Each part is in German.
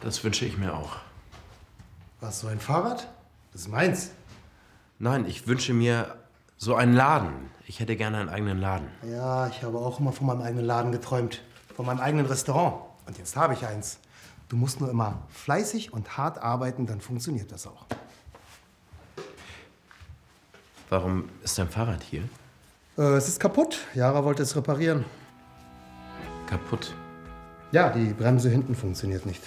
das wünsche ich mir auch. Was, so ein Fahrrad? Das ist meins. Nein, ich wünsche mir so einen Laden. Ich hätte gerne einen eigenen Laden. Ja, ich habe auch immer von meinem eigenen Laden geträumt. Von meinem eigenen Restaurant. Und jetzt habe ich eins. Du musst nur immer fleißig und hart arbeiten, dann funktioniert das auch. Warum ist dein Fahrrad hier? Äh, es ist kaputt. Jara wollte es reparieren. Kaputt. Ja, die Bremse hinten funktioniert nicht.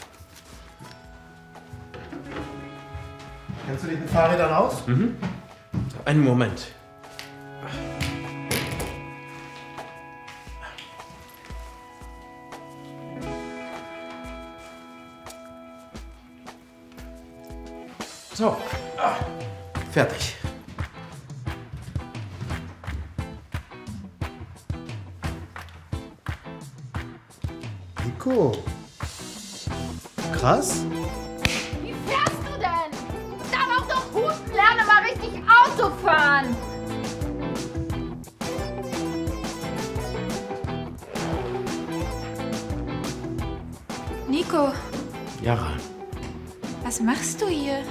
Kennst du dich mit Fahrrädern aus? Mhm. Einen Moment. So, ah, fertig. Nico. Krass. Auto fahren. Nico, Jara, was machst du hier?